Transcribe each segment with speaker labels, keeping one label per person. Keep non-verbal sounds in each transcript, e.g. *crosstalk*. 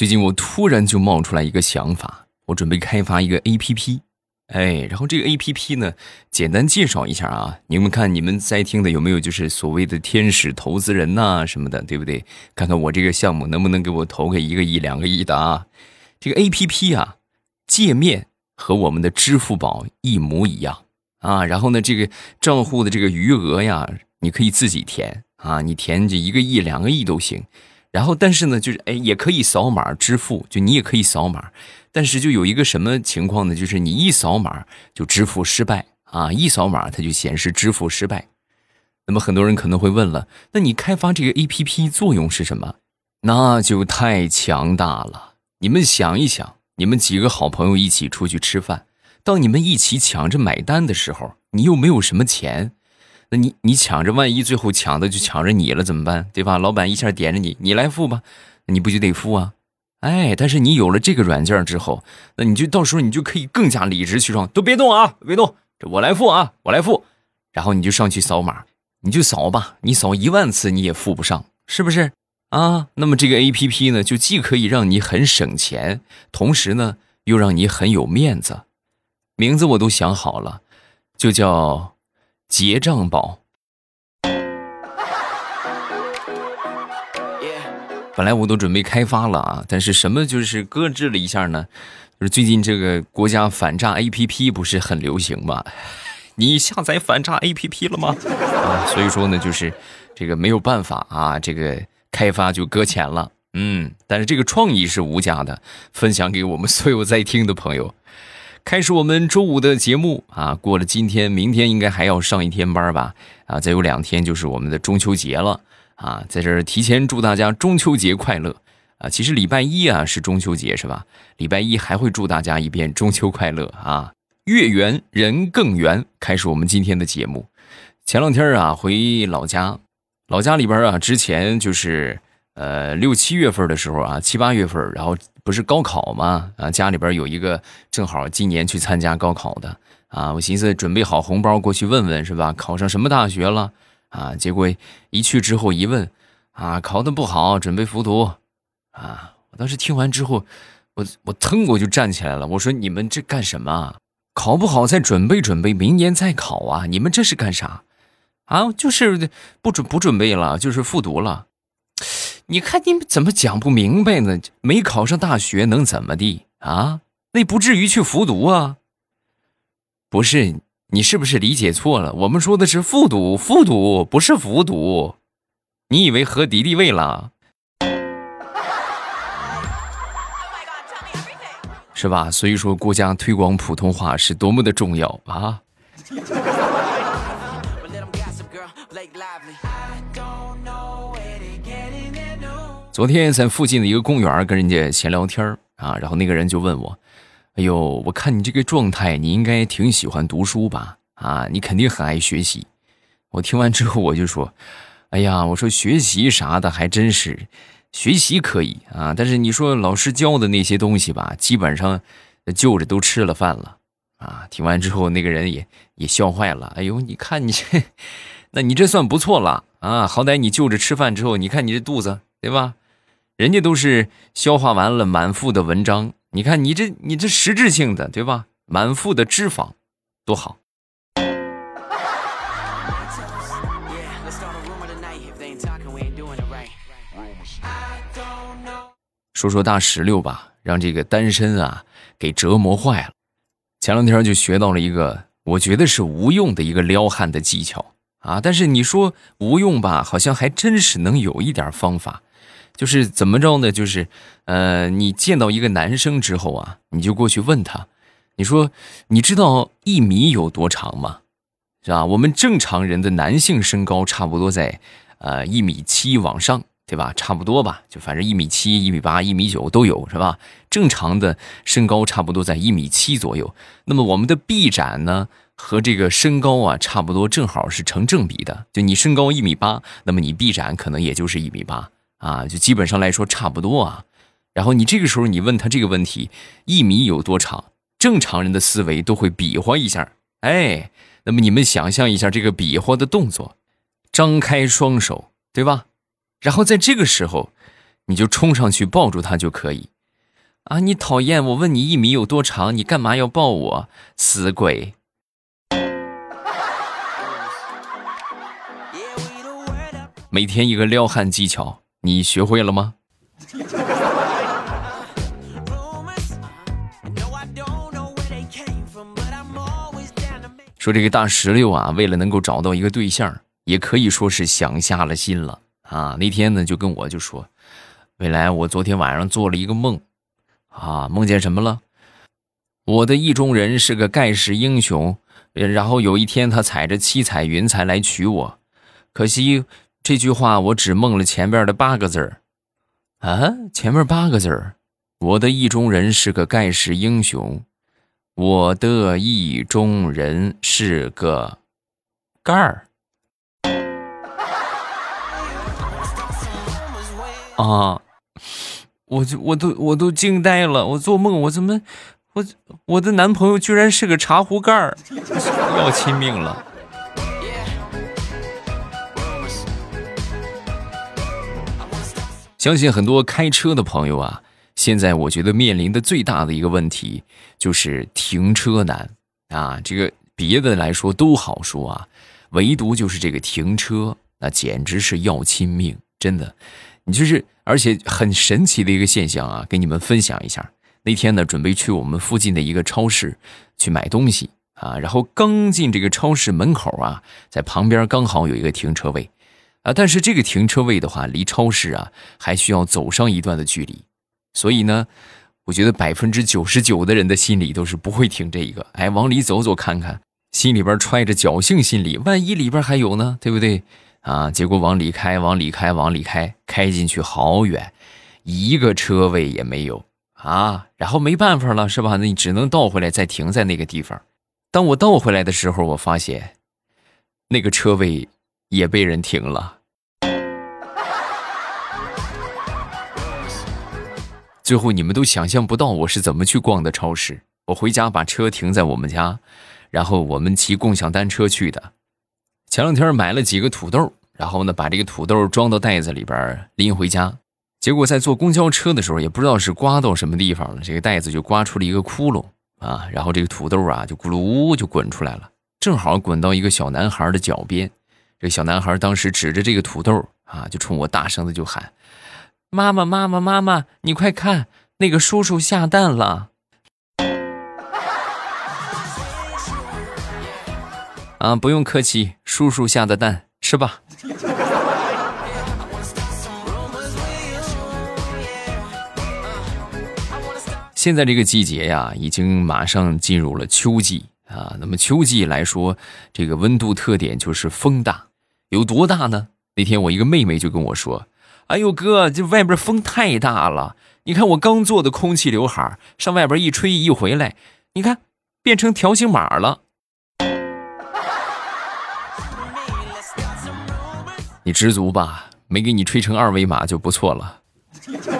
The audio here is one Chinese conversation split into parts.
Speaker 1: 最近我突然就冒出来一个想法，我准备开发一个 A P P，哎，然后这个 A P P 呢，简单介绍一下啊，你们看你们在听的有没有就是所谓的天使投资人呐什么的，对不对？看看我这个项目能不能给我投个一个亿、两个亿的啊？这个 A P P 啊，界面和我们的支付宝一模一样啊，然后呢，这个账户的这个余额呀，你可以自己填啊，你填这一个亿、两个亿都行。然后，但是呢，就是哎，也可以扫码支付，就你也可以扫码，但是就有一个什么情况呢？就是你一扫码就支付失败啊！一扫码它就显示支付失败。那么很多人可能会问了，那你开发这个 A P P 作用是什么？那就太强大了！你们想一想，你们几个好朋友一起出去吃饭，当你们一起抢着买单的时候，你又没有什么钱。那你你抢着，万一最后抢的就抢着你了怎么办？对吧？老板一下点着你，你来付吧，你不就得付啊？哎，但是你有了这个软件之后，那你就到时候你就可以更加理直气壮，都别动啊，别动，这我来付啊，我来付。然后你就上去扫码，你就扫吧，你扫一万次你也付不上，是不是啊？那么这个 A P P 呢，就既可以让你很省钱，同时呢又让你很有面子。名字我都想好了，就叫。结账宝，本来我都准备开发了啊，但是什么就是搁置了一下呢？就是最近这个国家反诈 APP 不是很流行吗？你下载反诈 APP 了吗？啊，所以说呢，就是这个没有办法啊，这个开发就搁浅了。嗯，但是这个创意是无价的，分享给我们所有在听的朋友。开始我们周五的节目啊！过了今天，明天应该还要上一天班吧？啊，再有两天就是我们的中秋节了啊！在这儿提前祝大家中秋节快乐啊！其实礼拜一啊是中秋节是吧？礼拜一还会祝大家一遍中秋快乐啊！月圆人更圆，开始我们今天的节目。前两天啊回老家，老家里边啊之前就是。呃，六七月份的时候啊，七八月份，然后不是高考吗？啊，家里边有一个正好今年去参加高考的啊，我寻思准备好红包过去问问是吧？考上什么大学了啊？结果一去之后一问，啊，考的不好，准备复读啊！我当时听完之后，我我腾我就站起来了，我说你们这干什么？考不好再准备准备，明年再考啊！你们这是干啥？啊，就是不准不准备了，就是复读了。你看你怎么讲不明白呢？没考上大学能怎么地啊？那不至于去复读啊？不是，你是不是理解错了？我们说的是复读，复读不是服毒。你以为和敌敌畏了？是吧？所以说，国家推广普通话是多么的重要啊！昨天在附近的一个公园跟人家闲聊天啊，然后那个人就问我：“哎呦，我看你这个状态，你应该挺喜欢读书吧？啊，你肯定很爱学习。”我听完之后我就说：“哎呀，我说学习啥的还真是，学习可以啊，但是你说老师教的那些东西吧，基本上就着都吃了饭了啊。”听完之后那个人也也笑坏了：“哎呦，你看你这，那 *laughs* 你这算不错了啊，好歹你就着吃饭之后，你看你这肚子，对吧？”人家都是消化完了满腹的文章，你看你这你这实质性的对吧？满腹的脂肪，多好。说说大石榴吧，让这个单身啊给折磨坏了。前两天就学到了一个我觉得是无用的一个撩汉的技巧啊，但是你说无用吧，好像还真是能有一点方法。就是怎么着呢？就是，呃，你见到一个男生之后啊，你就过去问他，你说，你知道一米有多长吗？是吧？我们正常人的男性身高差不多在，呃，一米七往上，对吧？差不多吧，就反正一米七、一米八、一米九都有，是吧？正常的身高差不多在一米七左右。那么我们的臂展呢，和这个身高啊，差不多正好是成正比的。就你身高一米八，那么你臂展可能也就是一米八。啊，就基本上来说差不多啊。然后你这个时候你问他这个问题，一米有多长？正常人的思维都会比划一下，哎，那么你们想象一下这个比划的动作，张开双手，对吧？然后在这个时候，你就冲上去抱住他就可以。啊，你讨厌！我问你一米有多长，你干嘛要抱我？死鬼！每天一个撩汉技巧，你学会了吗？说这个大石榴啊，为了能够找到一个对象，也可以说是想下了心了啊。那天呢，就跟我就说，未来我昨天晚上做了一个梦。啊，梦见什么了？我的意中人是个盖世英雄，然后有一天他踩着七彩云彩来娶我，可惜这句话我只梦了前边的八个字儿。啊，前面八个字儿，我的意中人是个盖世英雄，我的意中人是个盖儿。啊。我就我都我都惊呆了，我做梦我怎么，我我的男朋友居然是个茶壶盖儿，要亲命了。相信很多开车的朋友啊，现在我觉得面临的最大的一个问题就是停车难啊。这个别的来说都好说啊，唯独就是这个停车，那简直是要亲命，真的。你就是，而且很神奇的一个现象啊，给你们分享一下。那天呢，准备去我们附近的一个超市去买东西啊，然后刚进这个超市门口啊，在旁边刚好有一个停车位啊，但是这个停车位的话，离超市啊还需要走上一段的距离，所以呢，我觉得百分之九十九的人的心里都是不会停这一个，哎，往里走走看看，心里边揣着侥幸心理，万一里边还有呢，对不对？啊！结果往里开，往里开，往里开，开进去好远，一个车位也没有啊！然后没办法了，是吧？那你只能倒回来，再停在那个地方。当我倒回来的时候，我发现那个车位也被人停了。*laughs* 最后你们都想象不到我是怎么去逛的超市。我回家把车停在我们家，然后我们骑共享单车去的。前两天买了几个土豆，然后呢，把这个土豆装到袋子里边拎回家。结果在坐公交车的时候，也不知道是刮到什么地方了，这个袋子就刮出了一个窟窿啊！然后这个土豆啊，就咕噜就滚出来了，正好滚到一个小男孩的脚边。这小男孩当时指着这个土豆啊，就冲我大声的就喊：“妈妈，妈妈，妈妈，你快看，那个叔叔下蛋了！”啊，不用客气，叔叔下的蛋，吃吧。现在这个季节呀，已经马上进入了秋季啊。那么秋季来说，这个温度特点就是风大，有多大呢？那天我一个妹妹就跟我说：“哎呦哥，这外边风太大了，你看我刚做的空气刘海，上外边一吹一回来，你看变成条形码了。*laughs* ”你知足吧，没给你吹成二维码就不错了。*laughs*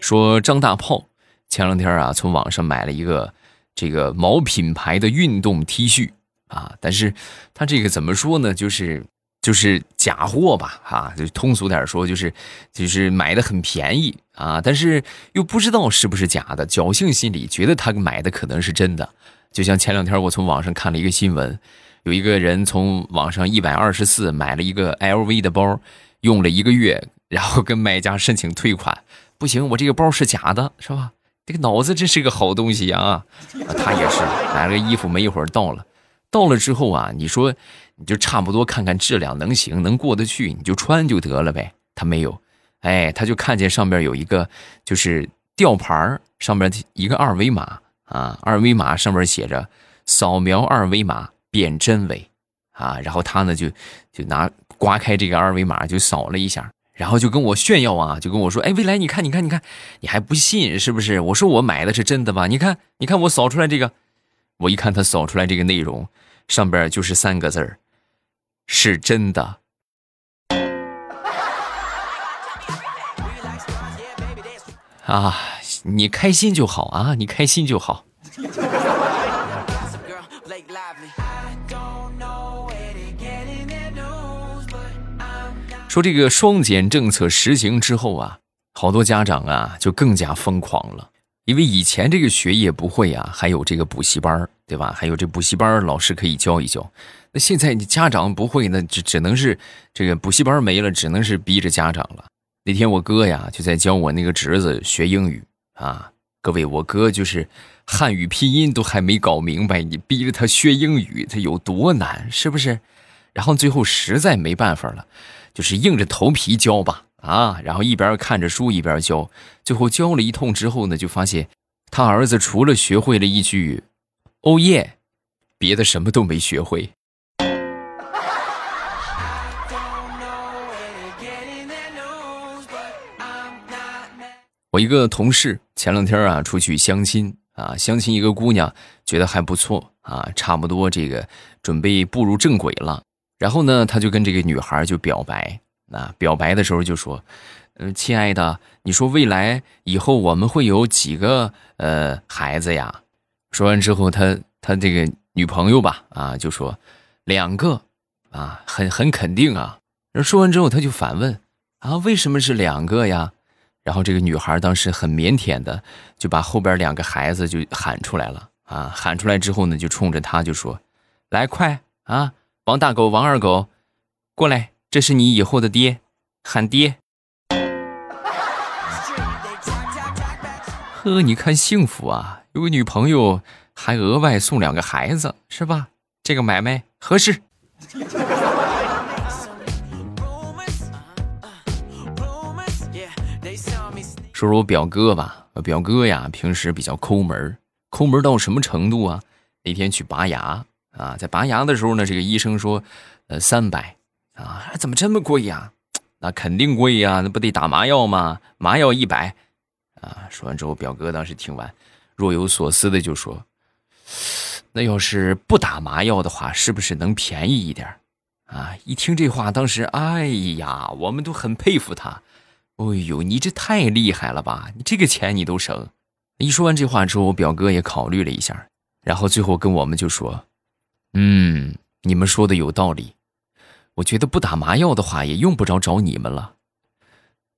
Speaker 1: 说张大炮前两天啊，从网上买了一个这个某品牌的运动 T 恤啊，但是他这个怎么说呢？就是就是假货吧，哈，就通俗点说，就是就是买的很便宜啊，但是又不知道是不是假的，侥幸心理觉得他买的可能是真的。就像前两天我从网上看了一个新闻，有一个人从网上一百二十四买了一个 LV 的包，用了一个月，然后跟卖家申请退款，不行，我这个包是假的，是吧？这个脑子真是个好东西啊！他也是买了个衣服，没一会儿到了，到了之后啊，你说你就差不多看看质量能行，能过得去，你就穿就得了呗。他没有，哎，他就看见上面有一个就是吊牌上面一个二维码。啊，二维码上面写着“扫描二维码辨真伪”，啊，然后他呢就就拿刮开这个二维码就扫了一下，然后就跟我炫耀啊，就跟我说：“哎，未来你看，你看，你看，你还不信是不是？我说我买的是真的吧？你看，你看我扫出来这个，我一看他扫出来这个内容，上边就是三个字儿，是真的。”啊。你开心就好啊，你开心就好。说这个双减政策实行之后啊，好多家长啊就更加疯狂了，因为以前这个学业不会啊，还有这个补习班对吧？还有这补习班老师可以教一教。那现在你家长不会，那只只能是这个补习班没了，只能是逼着家长了。那天我哥呀就在教我那个侄子学英语啊，各位，我哥就是汉语拼音都还没搞明白，你逼着他学英语，他有多难，是不是？然后最后实在没办法了。就是硬着头皮教吧，啊，然后一边看着书一边教，最后教了一通之后呢，就发现他儿子除了学会了一句“哦耶”，别的什么都没学会。我一个同事前两天啊出去相亲啊，相亲一个姑娘，觉得还不错啊，差不多这个准备步入正轨了。然后呢，他就跟这个女孩就表白，啊，表白的时候就说：“嗯，亲爱的，你说未来以后我们会有几个呃孩子呀？”说完之后，他他这个女朋友吧，啊，就说：“两个，啊，很很肯定啊。”然后说完之后，他就反问：“啊，为什么是两个呀？”然后这个女孩当时很腼腆的就把后边两个孩子就喊出来了，啊，喊出来之后呢，就冲着他就说：“来，快啊！”王大狗、王二狗，过来！这是你以后的爹，喊爹。*laughs* 呵，你看幸福啊，有个女朋友，还额外送两个孩子，是吧？这个买卖合适。*laughs* 说说我表哥吧，我表哥呀，平时比较抠门，抠门到什么程度啊？那天去拔牙。啊，在拔牙的时候呢，这个医生说，呃，三百，啊，怎么这么贵呀？那肯定贵呀，那不得打麻药吗？麻药一百，啊，说完之后，表哥当时听完，若有所思的就说，那要是不打麻药的话，是不是能便宜一点？啊，一听这话，当时，哎呀，我们都很佩服他。哎呦，你这太厉害了吧？你这个钱你都省。一说完这话之后，我表哥也考虑了一下，然后最后跟我们就说。嗯，你们说的有道理。我觉得不打麻药的话，也用不着找你们了。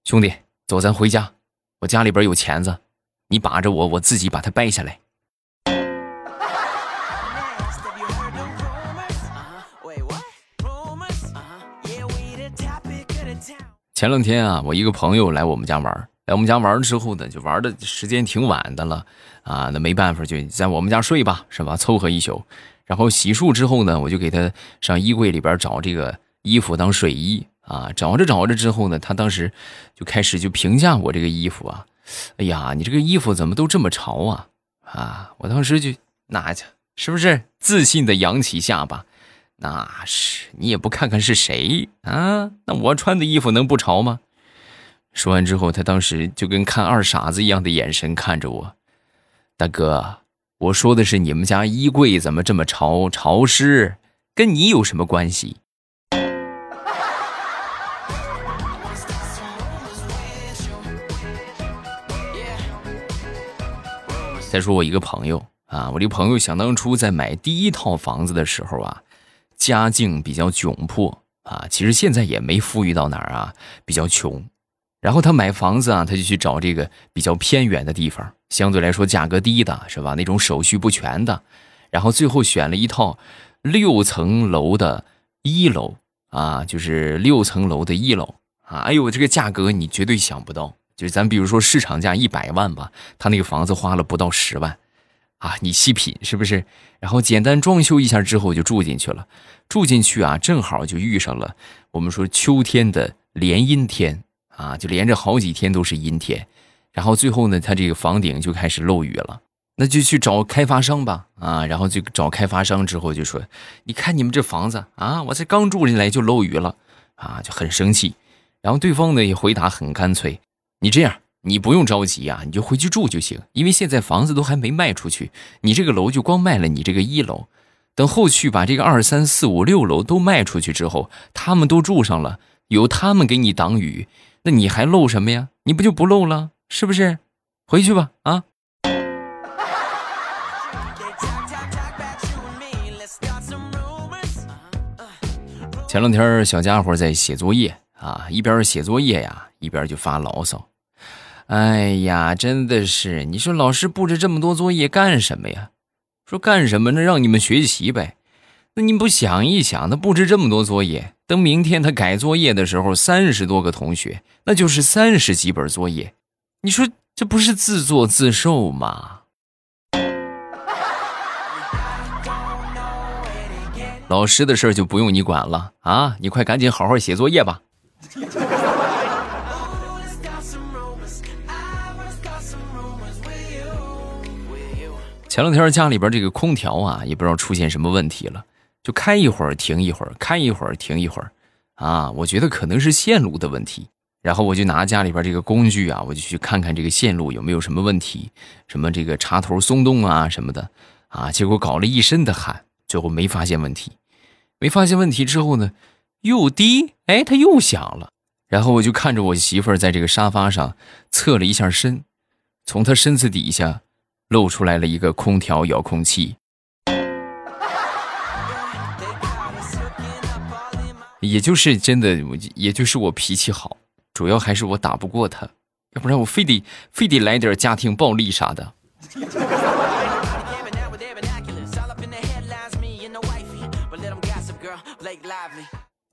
Speaker 1: 兄弟，走，咱回家。我家里边有钳子，你把着我，我自己把它掰下来。*laughs* 前两天啊，我一个朋友来我们家玩，来我们家玩之后呢，就玩的时间挺晚的了啊，那没办法，就在我们家睡吧，是吧？凑合一宿。然后洗漱之后呢，我就给他上衣柜里边找这个衣服当睡衣啊。找着找着之后呢，他当时就开始就评价我这个衣服啊，哎呀，你这个衣服怎么都这么潮啊？啊，我当时就那去，是不是自信的扬起下巴？那是你也不看看是谁啊？那我穿的衣服能不潮吗？说完之后，他当时就跟看二傻子一样的眼神看着我，大哥。我说的是你们家衣柜怎么这么潮潮湿，跟你有什么关系？再说我一个朋友啊，我这个朋友想当初在买第一套房子的时候啊，家境比较窘迫啊，其实现在也没富裕到哪儿啊，比较穷。然后他买房子啊，他就去找这个比较偏远的地方，相对来说价格低的，是吧？那种手续不全的，然后最后选了一套六层楼的一楼啊，就是六层楼的一楼啊。哎呦，这个价格你绝对想不到，就是咱比如说市场价一百万吧，他那个房子花了不到十万啊。你细品是不是？然后简单装修一下之后就住进去了，住进去啊，正好就遇上了我们说秋天的连阴天。啊，就连着好几天都是阴天，然后最后呢，他这个房顶就开始漏雨了，那就去找开发商吧。啊，然后就找开发商之后就说：“你看你们这房子啊，我才刚住进来就漏雨了，啊，就很生气。”然后对方呢也回答很干脆：“你这样，你不用着急啊，你就回去住就行，因为现在房子都还没卖出去，你这个楼就光卖了你这个一楼，等后续把这个二三四五六楼都卖出去之后，他们都住上了，有他们给你挡雨。”那你还漏什么呀？你不就不漏了，是不是？回去吧，啊！前两天小家伙在写作业啊，一边写作业呀，一边就发牢骚。哎呀，真的是，你说老师布置这么多作业干什么呀？说干什么呢？让你们学习呗。那你不想一想，他布置这么多作业，等明天他改作业的时候，三十多个同学，那就是三十几本作业。你说这不是自作自受吗？老师的事就不用你管了啊！你快赶紧好好写作业吧。前两天家里边这个空调啊，也不知道出现什么问题了，就开一会儿停一会儿，开一会儿停一会儿，啊，我觉得可能是线路的问题。然后我就拿家里边这个工具啊，我就去看看这个线路有没有什么问题，什么这个插头松动啊什么的，啊，结果搞了一身的汗，最后没发现问题。没发现问题之后呢，又滴，哎，它又响了。然后我就看着我媳妇儿在这个沙发上侧了一下身，从她身子底下。露出来了一个空调遥控器，也就是真的，也就是我脾气好，主要还是我打不过他，要不然我非得非得来点家庭暴力啥的。*laughs*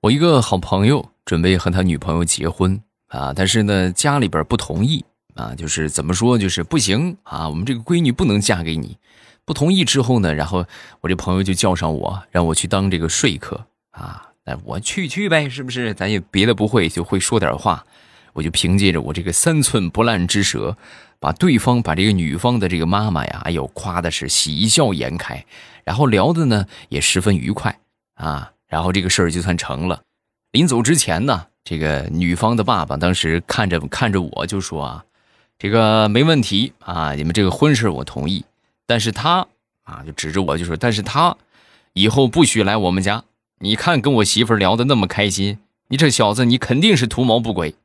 Speaker 1: 我一个好朋友准备和他女朋友结婚啊，但是呢，家里边不同意。啊，就是怎么说，就是不行啊！我们这个闺女不能嫁给你，不同意之后呢，然后我这朋友就叫上我，让我去当这个说客啊。那我去去呗，是不是？咱也别的不会，就会说点话。我就凭借着我这个三寸不烂之舌，把对方把这个女方的这个妈妈呀，哎呦，夸的是喜笑颜开，然后聊的呢也十分愉快啊。然后这个事儿就算成了。临走之前呢，这个女方的爸爸当时看着看着我就说啊。这个没问题啊，你们这个婚事我同意，但是他啊，就指着我就说，但是他以后不许来我们家。你看跟我媳妇聊的那么开心，你这小子你肯定是图谋不轨。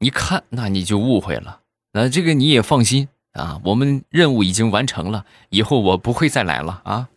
Speaker 1: 你看，那你就误会了。那这个你也放心啊，我们任务已经完成了，以后我不会再来了啊。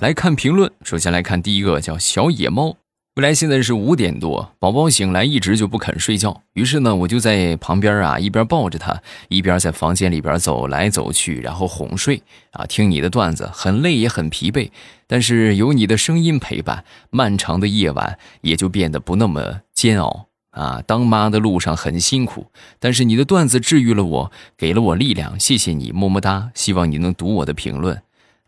Speaker 1: 来看评论，首先来看第一个，叫小野猫。未来现在是五点多，宝宝醒来一直就不肯睡觉，于是呢，我就在旁边啊，一边抱着他，一边在房间里边走来走去，然后哄睡啊，听你的段子，很累也很疲惫，但是有你的声音陪伴，漫长的夜晚也就变得不那么煎熬啊。当妈的路上很辛苦，但是你的段子治愈了我，给了我力量，谢谢你，么么哒。希望你能读我的评论，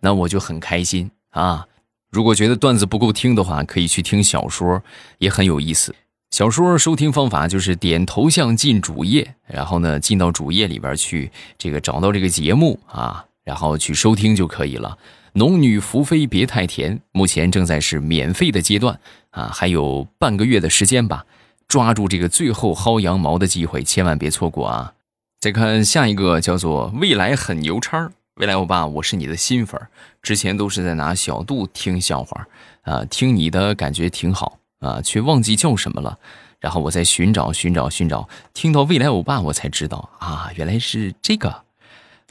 Speaker 1: 那我就很开心。啊，如果觉得段子不够听的话，可以去听小说，也很有意思。小说收听方法就是点头像进主页，然后呢进到主页里边去，这个找到这个节目啊，然后去收听就可以了。农女福妃别太甜，目前正在是免费的阶段啊，还有半个月的时间吧，抓住这个最后薅羊毛的机会，千万别错过啊！再看下一个，叫做未来很牛叉。未来欧巴，我是你的新粉儿，之前都是在拿小度听笑话，啊，听你的感觉挺好啊，却忘记叫什么了。然后我在寻找寻找寻找，听到未来欧巴，我才知道啊，原来是这个。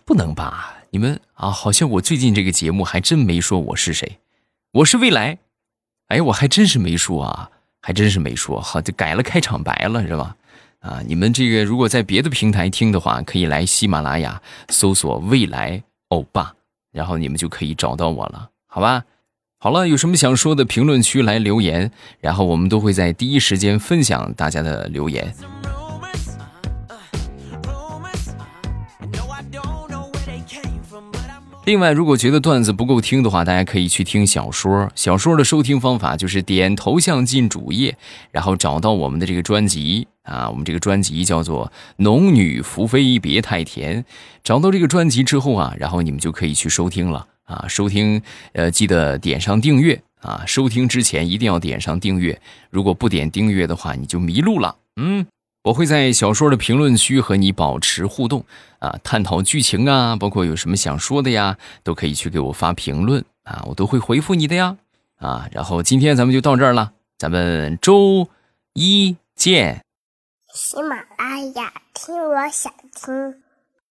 Speaker 1: 不能吧？你们啊，好像我最近这个节目还真没说我是谁，我是未来。哎，我还真是没说啊，还真是没说，好就改了开场白了，是吧？啊，你们这个如果在别的平台听的话，可以来喜马拉雅搜索“未来”。欧巴，然后你们就可以找到我了，好吧？好了，有什么想说的，评论区来留言，然后我们都会在第一时间分享大家的留言。另外，如果觉得段子不够听的话，大家可以去听小说。小说的收听方法就是点头像进主页，然后找到我们的这个专辑啊，我们这个专辑叫做《农女福妃别太甜》。找到这个专辑之后啊，然后你们就可以去收听了啊。收听，呃，记得点上订阅啊。收听之前一定要点上订阅，如果不点订阅的话，你就迷路了。嗯。我会在小说的评论区和你保持互动啊，探讨剧情啊，包括有什么想说的呀，都可以去给我发评论啊，我都会回复你的呀啊。然后今天咱们就到这儿了，咱们周一见。喜马拉雅
Speaker 2: 听。我想听。